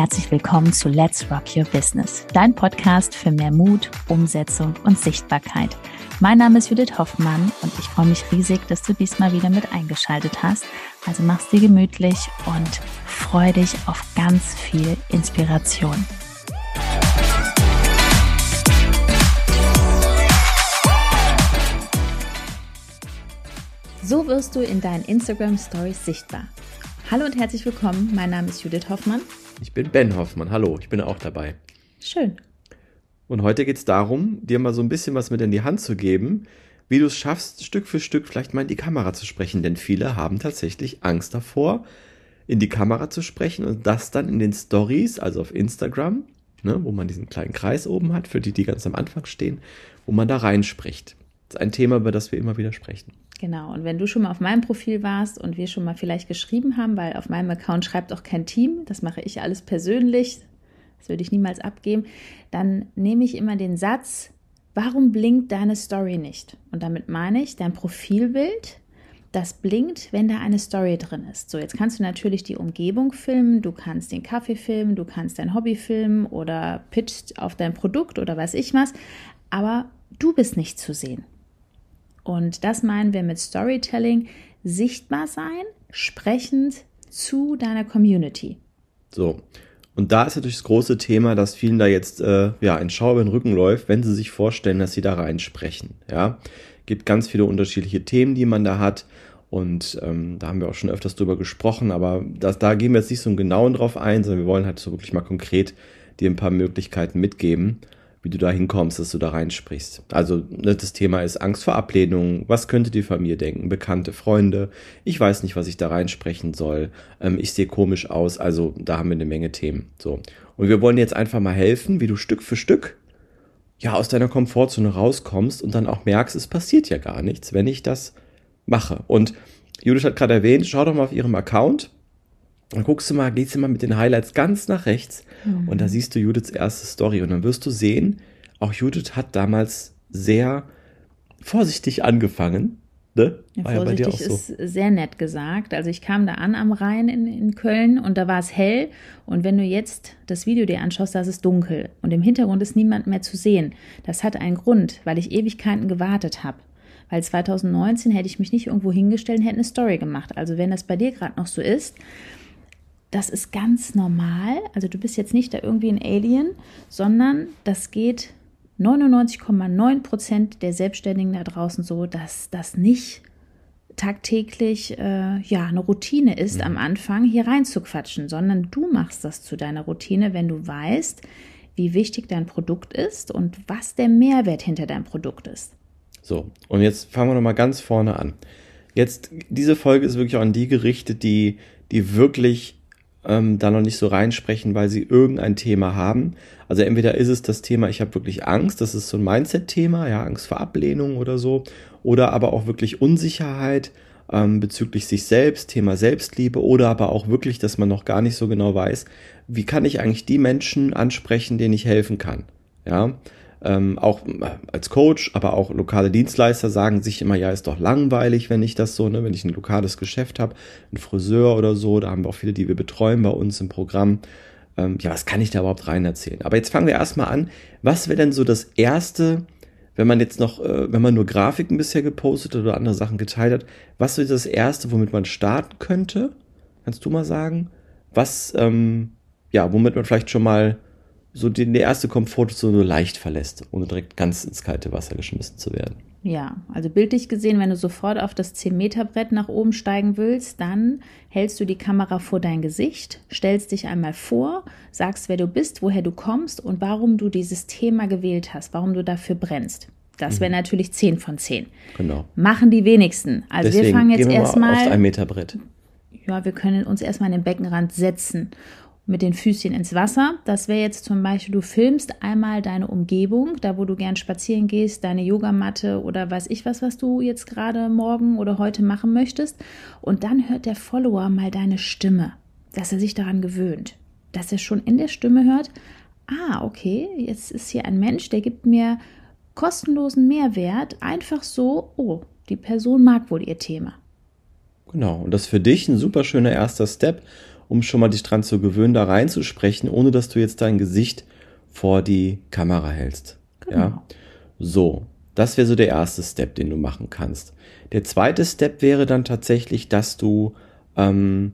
herzlich willkommen zu Let's Rock Your Business, dein Podcast für mehr Mut, Umsetzung und Sichtbarkeit. Mein Name ist Judith Hoffmann und ich freue mich riesig, dass du diesmal wieder mit eingeschaltet hast. Also mach's dir gemütlich und freu dich auf ganz viel Inspiration. So wirst du in deinen Instagram Stories sichtbar. Hallo und herzlich willkommen. Mein Name ist Judith Hoffmann. Ich bin Ben Hoffmann. Hallo, ich bin auch dabei. Schön. Und heute geht es darum, dir mal so ein bisschen was mit in die Hand zu geben, wie du es schaffst, Stück für Stück vielleicht mal in die Kamera zu sprechen. Denn viele haben tatsächlich Angst davor, in die Kamera zu sprechen und das dann in den Stories, also auf Instagram, ne, wo man diesen kleinen Kreis oben hat, für die, die ganz am Anfang stehen, wo man da reinspricht. Ist ein Thema, über das wir immer wieder sprechen. Genau, und wenn du schon mal auf meinem Profil warst und wir schon mal vielleicht geschrieben haben, weil auf meinem Account schreibt auch kein Team, das mache ich alles persönlich, das würde ich niemals abgeben, dann nehme ich immer den Satz, warum blinkt deine Story nicht? Und damit meine ich dein Profilbild, das blinkt, wenn da eine Story drin ist. So, jetzt kannst du natürlich die Umgebung filmen, du kannst den Kaffee filmen, du kannst dein Hobby filmen oder pitcht auf dein Produkt oder was ich was, aber du bist nicht zu sehen. Und das meinen wir mit Storytelling, sichtbar sein, sprechend zu deiner Community. So. Und da ist natürlich das große Thema, dass vielen da jetzt äh, ja ein Schau über den Rücken läuft, wenn sie sich vorstellen, dass sie da reinsprechen. Ja, gibt ganz viele unterschiedliche Themen, die man da hat. Und ähm, da haben wir auch schon öfters drüber gesprochen, aber das, da gehen wir jetzt nicht so genau drauf ein, sondern wir wollen halt so wirklich mal konkret dir ein paar Möglichkeiten mitgeben wie du da hinkommst, dass du da reinsprichst. Also ne, das Thema ist Angst vor Ablehnung. Was könnte die Familie denken? Bekannte Freunde. Ich weiß nicht, was ich da reinsprechen soll. Ähm, ich sehe komisch aus. Also da haben wir eine Menge Themen. So. Und wir wollen jetzt einfach mal helfen, wie du Stück für Stück ja aus deiner Komfortzone rauskommst und dann auch merkst, es passiert ja gar nichts, wenn ich das mache. Und Judith hat gerade erwähnt, schau doch mal auf ihrem Account. Dann guckst du mal, gehst du mal mit den Highlights ganz nach rechts Mhm. Und da siehst du Judiths erste Story. Und dann wirst du sehen, auch Judith hat damals sehr vorsichtig angefangen. Ne? Ja, vorsichtig ja ist sehr nett gesagt. Also ich kam da an am Rhein in, in Köln und da war es hell. Und wenn du jetzt das Video dir anschaust, da ist es dunkel. Und im Hintergrund ist niemand mehr zu sehen. Das hat einen Grund, weil ich Ewigkeiten gewartet habe. Weil 2019 hätte ich mich nicht irgendwo hingestellt und hätte eine Story gemacht. Also wenn das bei dir gerade noch so ist, das ist ganz normal. Also du bist jetzt nicht da irgendwie ein Alien, sondern das geht 99,9 Prozent der Selbstständigen da draußen so, dass das nicht tagtäglich äh, ja eine Routine ist, mhm. am Anfang hier rein zu quatschen, sondern du machst das zu deiner Routine, wenn du weißt, wie wichtig dein Produkt ist und was der Mehrwert hinter deinem Produkt ist. So, und jetzt fangen wir nochmal ganz vorne an. Jetzt, diese Folge ist wirklich auch an die gerichtet, die, die wirklich ähm, da noch nicht so reinsprechen, weil sie irgendein Thema haben. Also entweder ist es das Thema, ich habe wirklich Angst, das ist so ein Mindset-Thema, ja, Angst vor Ablehnung oder so, oder aber auch wirklich Unsicherheit ähm, bezüglich sich selbst, Thema Selbstliebe, oder aber auch wirklich, dass man noch gar nicht so genau weiß, wie kann ich eigentlich die Menschen ansprechen, denen ich helfen kann. Ja, ähm, auch äh, als Coach, aber auch lokale Dienstleister sagen sich immer, ja, ist doch langweilig, wenn ich das so, ne, wenn ich ein lokales Geschäft habe, ein Friseur oder so, da haben wir auch viele, die wir betreuen bei uns im Programm. Ähm, ja, was kann ich da überhaupt rein erzählen? Aber jetzt fangen wir erstmal an. Was wäre denn so das erste, wenn man jetzt noch, äh, wenn man nur Grafiken bisher gepostet oder andere Sachen geteilt hat, was wäre das erste, womit man starten könnte? Kannst du mal sagen? Was, ähm, ja, womit man vielleicht schon mal so die, die erste Komfortzone leicht verlässt, ohne direkt ganz ins kalte Wasser geschmissen zu werden. Ja, also bildlich gesehen, wenn du sofort auf das 10-Meter-Brett nach oben steigen willst, dann hältst du die Kamera vor dein Gesicht, stellst dich einmal vor, sagst, wer du bist, woher du kommst und warum du dieses Thema gewählt hast, warum du dafür brennst. Das wäre mhm. natürlich 10 von 10. Genau. Machen die wenigsten. Also Deswegen wir fangen jetzt erstmal. Auf ein Meter Brett. Ja, wir können uns erstmal an den Beckenrand setzen mit den Füßchen ins Wasser. Das wäre jetzt zum Beispiel, du filmst einmal deine Umgebung, da wo du gern spazieren gehst, deine Yogamatte oder weiß ich was, was du jetzt gerade morgen oder heute machen möchtest. Und dann hört der Follower mal deine Stimme, dass er sich daran gewöhnt, dass er schon in der Stimme hört, ah, okay, jetzt ist hier ein Mensch, der gibt mir kostenlosen Mehrwert, einfach so, oh, die Person mag wohl ihr Thema. Genau, und das ist für dich ein super schöner erster Step, um schon mal dich dran zu gewöhnen, da reinzusprechen, ohne dass du jetzt dein Gesicht vor die Kamera hältst. Genau. Ja. So, das wäre so der erste Step, den du machen kannst. Der zweite Step wäre dann tatsächlich, dass du ähm,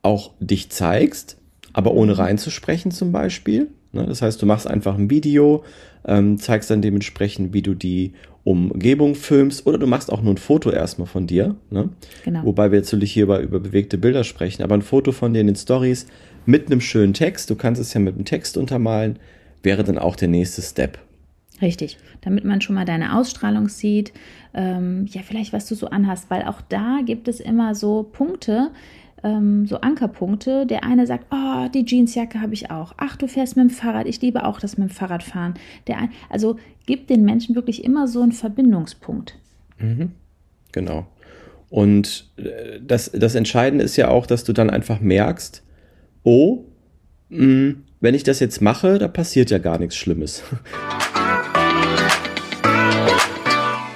auch dich zeigst, aber ohne reinzusprechen zum Beispiel. Ne? Das heißt, du machst einfach ein Video, ähm, zeigst dann dementsprechend, wie du die Umgebung filmst oder du machst auch nur ein Foto erstmal von dir. Ne? Genau. Wobei wir jetzt natürlich hierbei über bewegte Bilder sprechen, aber ein Foto von dir in den Stories mit einem schönen Text, du kannst es ja mit einem Text untermalen, wäre dann auch der nächste Step. Richtig, damit man schon mal deine Ausstrahlung sieht, ähm, ja, vielleicht was du so anhast, weil auch da gibt es immer so Punkte, ähm, so Ankerpunkte. Der eine sagt, oh, die Jeansjacke habe ich auch. Ach, du fährst mit dem Fahrrad. Ich liebe auch das mit dem Fahrradfahren. Der ein, also gibt den Menschen wirklich immer so einen Verbindungspunkt. Mhm. Genau. Und äh, das, das Entscheidende ist ja auch, dass du dann einfach merkst, oh, mh, hm, wenn ich das jetzt mache, da passiert ja gar nichts Schlimmes.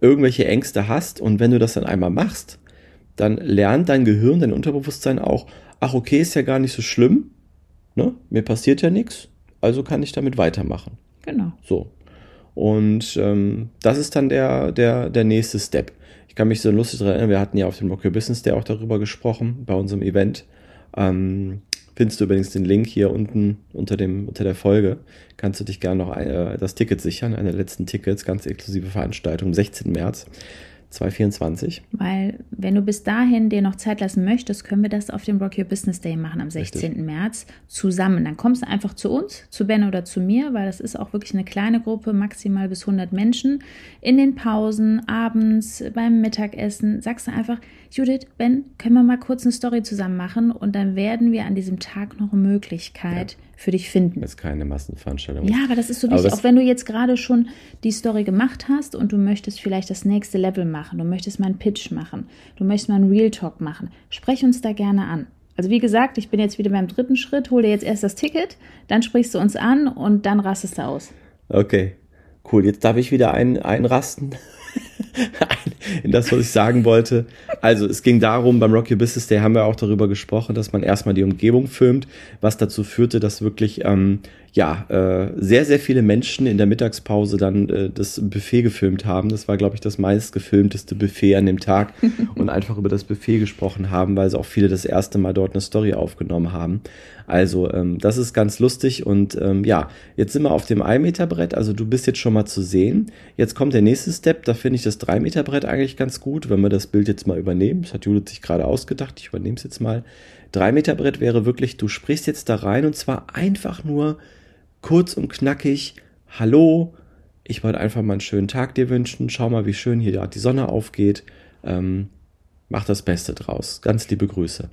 irgendwelche Ängste hast und wenn du das dann einmal machst, dann lernt dein Gehirn, dein Unterbewusstsein auch, ach okay, ist ja gar nicht so schlimm, ne? mir passiert ja nichts, also kann ich damit weitermachen. Genau. So. Und ähm, das ist dann der, der, der nächste Step. Ich kann mich so lustig daran erinnern, wir hatten ja auf dem Your Business Day auch darüber gesprochen, bei unserem Event. Ähm, findest du übrigens den Link hier unten unter, dem, unter der Folge. Kannst du dich gerne noch äh, das Ticket sichern, eine der letzten Tickets, ganz exklusive Veranstaltung, 16. März. 2024. Weil, wenn du bis dahin dir noch Zeit lassen möchtest, können wir das auf dem Rock Your Business Day machen am 16. Richtig. März zusammen. Dann kommst du einfach zu uns, zu Ben oder zu mir, weil das ist auch wirklich eine kleine Gruppe, maximal bis 100 Menschen. In den Pausen, abends, beim Mittagessen, sagst du einfach, Judith, Ben, können wir mal kurz eine Story zusammen machen und dann werden wir an diesem Tag noch eine Möglichkeit ja für dich finden. Das ist keine Massenveranstaltung. Ja, aber das ist so wichtig. Auch wenn du jetzt gerade schon die Story gemacht hast und du möchtest vielleicht das nächste Level machen, du möchtest mal einen Pitch machen, du möchtest mal einen Real Talk machen, sprech uns da gerne an. Also wie gesagt, ich bin jetzt wieder beim dritten Schritt, hol dir jetzt erst das Ticket, dann sprichst du uns an und dann rastest du aus. Okay, cool. Jetzt darf ich wieder ein, einrasten in das, was ich sagen wollte. Also es ging darum, beim Rocky Business Day haben wir auch darüber gesprochen, dass man erstmal die Umgebung filmt, was dazu führte, dass wirklich ähm, ja, äh, sehr, sehr viele Menschen in der Mittagspause dann äh, das Buffet gefilmt haben. Das war, glaube ich, das meistgefilmteste Buffet an dem Tag und einfach über das Buffet gesprochen haben, weil sie auch viele das erste Mal dort eine Story aufgenommen haben. Also, ähm, das ist ganz lustig und ähm, ja, jetzt sind wir auf dem 1 Meter Brett, also du bist jetzt schon mal zu sehen. Jetzt kommt der nächste Step, da finde ich das 3 Meter Brett eigentlich ganz gut, wenn wir das Bild jetzt mal übernehmen. Das hat Judith sich gerade ausgedacht, ich übernehme es jetzt mal. 3 Meter Brett wäre wirklich, du sprichst jetzt da rein und zwar einfach nur kurz und knackig, hallo, ich wollte einfach mal einen schönen Tag dir wünschen, schau mal, wie schön hier die Sonne aufgeht, ähm, mach das Beste draus, ganz liebe Grüße.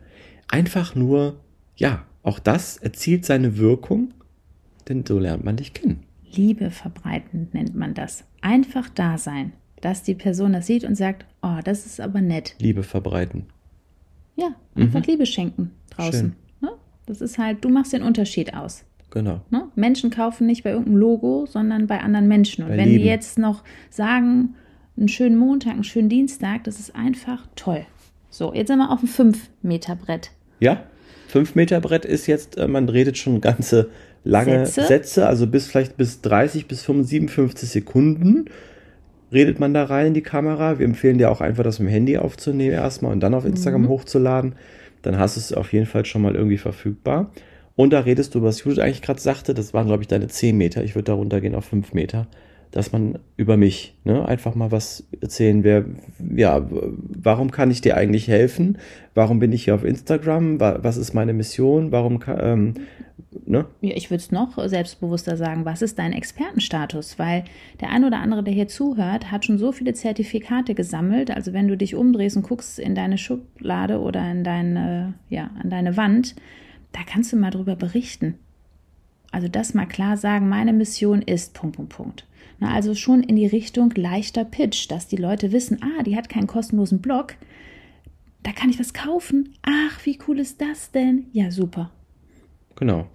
Einfach nur, ja, auch das erzielt seine Wirkung, denn so lernt man dich kennen. Liebe verbreiten nennt man das. Einfach da sein, dass die Person das sieht und sagt, oh, das ist aber nett. Liebe verbreiten. Ja, einfach mhm. Liebe schenken draußen. Ne? Das ist halt, du machst den Unterschied aus. Genau. Ne? Menschen kaufen nicht bei irgendeinem Logo, sondern bei anderen Menschen. Und bei wenn Lieben. die jetzt noch sagen, einen schönen Montag, einen schönen Dienstag, das ist einfach toll. So, jetzt sind wir auf dem 5-Meter-Brett. Ja, 5-Meter-Brett ist jetzt, äh, man redet schon ganze lange Sätze. Sätze, also bis vielleicht bis 30 bis 57 Sekunden redet man da rein in die Kamera. Wir empfehlen dir auch einfach, das mit dem Handy aufzunehmen erstmal und dann auf Instagram mhm. hochzuladen. Dann hast du es auf jeden Fall schon mal irgendwie verfügbar. Und da redest du, was Judith eigentlich gerade sagte, das waren, glaube ich, deine 10 Meter. Ich würde da runtergehen auf 5 Meter. Dass man über mich ne, einfach mal was erzählen, wer, ja, warum kann ich dir eigentlich helfen? Warum bin ich hier auf Instagram? Was ist meine Mission? Warum kann, ähm, ne? Ja, ich würde es noch selbstbewusster sagen, was ist dein Expertenstatus? Weil der ein oder andere, der hier zuhört, hat schon so viele Zertifikate gesammelt. Also wenn du dich umdrehst und guckst in deine Schublade oder in deine, ja, an deine Wand, da kannst du mal drüber berichten. Also das mal klar sagen, meine Mission ist Punkt, Punkt, Punkt. Na, also schon in die Richtung leichter Pitch, dass die Leute wissen, ah, die hat keinen kostenlosen Blog, da kann ich was kaufen. Ach, wie cool ist das denn? Ja, super. Genau.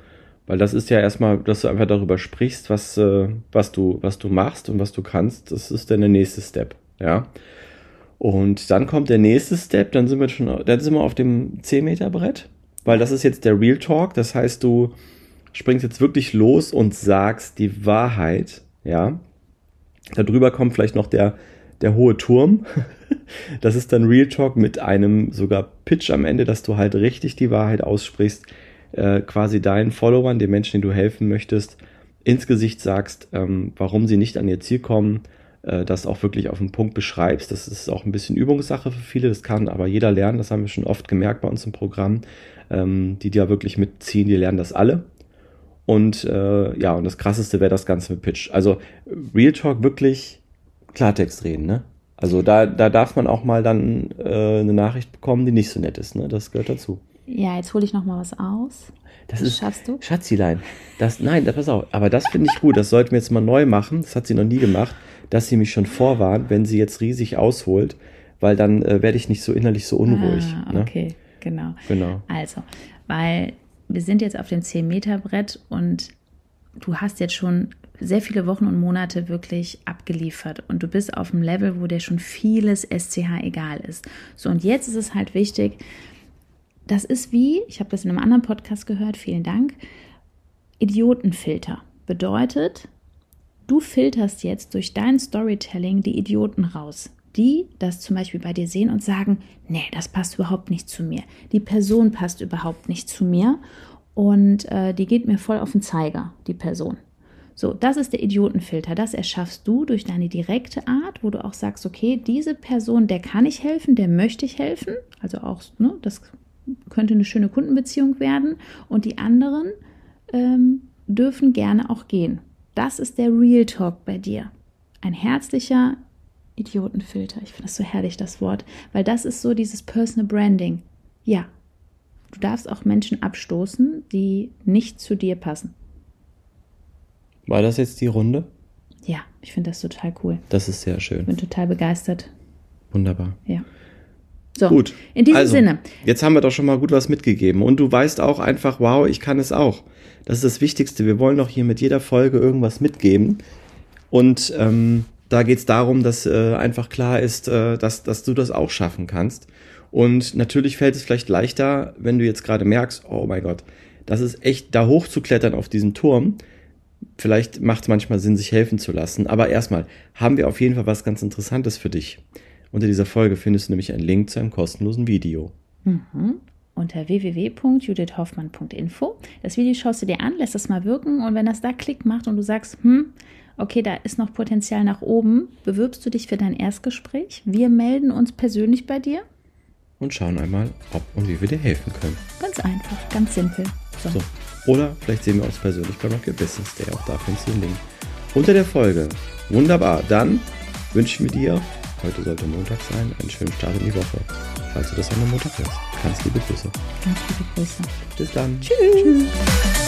Weil das ist ja erstmal, dass du einfach darüber sprichst, was, äh, was, du, was du machst und was du kannst. Das ist dann der nächste Step. Ja. Und dann kommt der nächste Step, dann sind wir schon, dann sind wir auf dem 10 Meter Brett, weil das ist jetzt der Real Talk. Das heißt, du springst jetzt wirklich los und sagst die Wahrheit. Ja. Darüber kommt vielleicht noch der, der hohe Turm. Das ist dann Real Talk mit einem sogar Pitch am Ende, dass du halt richtig die Wahrheit aussprichst äh, quasi deinen Followern, den Menschen, denen du helfen möchtest, ins Gesicht sagst, ähm, warum sie nicht an ihr Ziel kommen, äh, das auch wirklich auf den Punkt beschreibst. Das ist auch ein bisschen Übungssache für viele, das kann aber jeder lernen, das haben wir schon oft gemerkt bei uns im Programm. Ähm, die, die ja wirklich mitziehen, die lernen das alle. Und äh, ja, und das krasseste wäre das Ganze mit Pitch. Also Real Talk wirklich Klartext reden, ne? Also da, da darf man auch mal dann äh, eine Nachricht bekommen, die nicht so nett ist, ne? Das gehört dazu. Ja, jetzt hole ich noch mal was aus. Das ist, Schaffst du? Schatzilein. Das, nein, das, pass auf. Aber das finde ich gut. Das sollten wir jetzt mal neu machen. Das hat sie noch nie gemacht, dass sie mich schon vorwarnt, wenn sie jetzt riesig ausholt, weil dann äh, werde ich nicht so innerlich so unruhig. Ah, ne? okay, ne? genau. Genau. Also, weil wir sind jetzt auf dem 10-Meter-Brett und du hast jetzt schon sehr viele Wochen und Monate wirklich abgeliefert und du bist auf einem Level, wo dir schon vieles SCH egal ist. So, und jetzt ist es halt wichtig, das ist wie, ich habe das in einem anderen Podcast gehört, vielen Dank, Idiotenfilter. Bedeutet, du filterst jetzt durch dein Storytelling die Idioten raus, die das zum Beispiel bei dir sehen und sagen, nee, das passt überhaupt nicht zu mir. Die Person passt überhaupt nicht zu mir und äh, die geht mir voll auf den Zeiger, die Person. So, das ist der Idiotenfilter. Das erschaffst du durch deine direkte Art, wo du auch sagst, okay, diese Person, der kann ich helfen, der möchte ich helfen. Also auch, ne, das könnte eine schöne Kundenbeziehung werden und die anderen ähm, dürfen gerne auch gehen. Das ist der Real Talk bei dir. Ein herzlicher Idiotenfilter. Ich finde das so herrlich, das Wort, weil das ist so dieses Personal Branding. Ja, du darfst auch Menschen abstoßen, die nicht zu dir passen. War das jetzt die Runde? Ja, ich finde das total cool. Das ist sehr schön. Ich bin total begeistert. Wunderbar. Ja. So, gut. In diesem also, Sinne. Jetzt haben wir doch schon mal gut was mitgegeben. Und du weißt auch einfach, wow, ich kann es auch. Das ist das Wichtigste. Wir wollen doch hier mit jeder Folge irgendwas mitgeben. Und ähm, da geht es darum, dass äh, einfach klar ist, äh, dass, dass du das auch schaffen kannst. Und natürlich fällt es vielleicht leichter, wenn du jetzt gerade merkst, oh mein Gott, das ist echt da hochzuklettern auf diesen Turm. Vielleicht macht es manchmal Sinn, sich helfen zu lassen. Aber erstmal haben wir auf jeden Fall was ganz Interessantes für dich. Unter dieser Folge findest du nämlich einen Link zu einem kostenlosen Video. Mhm. Unter www.judithhoffmann.info. Das Video schaust du dir an, lässt das mal wirken und wenn das da Klick macht und du sagst, hm, okay, da ist noch Potenzial nach oben, bewirbst du dich für dein Erstgespräch. Wir melden uns persönlich bei dir. Und schauen einmal, ob und wie wir dir helfen können. Ganz einfach, ganz simpel. So. so. Oder vielleicht sehen wir uns persönlich bei Rock Your Business Day. Auch da findest du den Link unter der Folge. Wunderbar. Dann wünschen wir dir Heute sollte Montag sein. Einen schönen Start in die Woche. Falls du das an einem Montag hörst. Ganz liebe Grüße. Ganz liebe Grüße. Bis dann. Tschüss. Tschüss.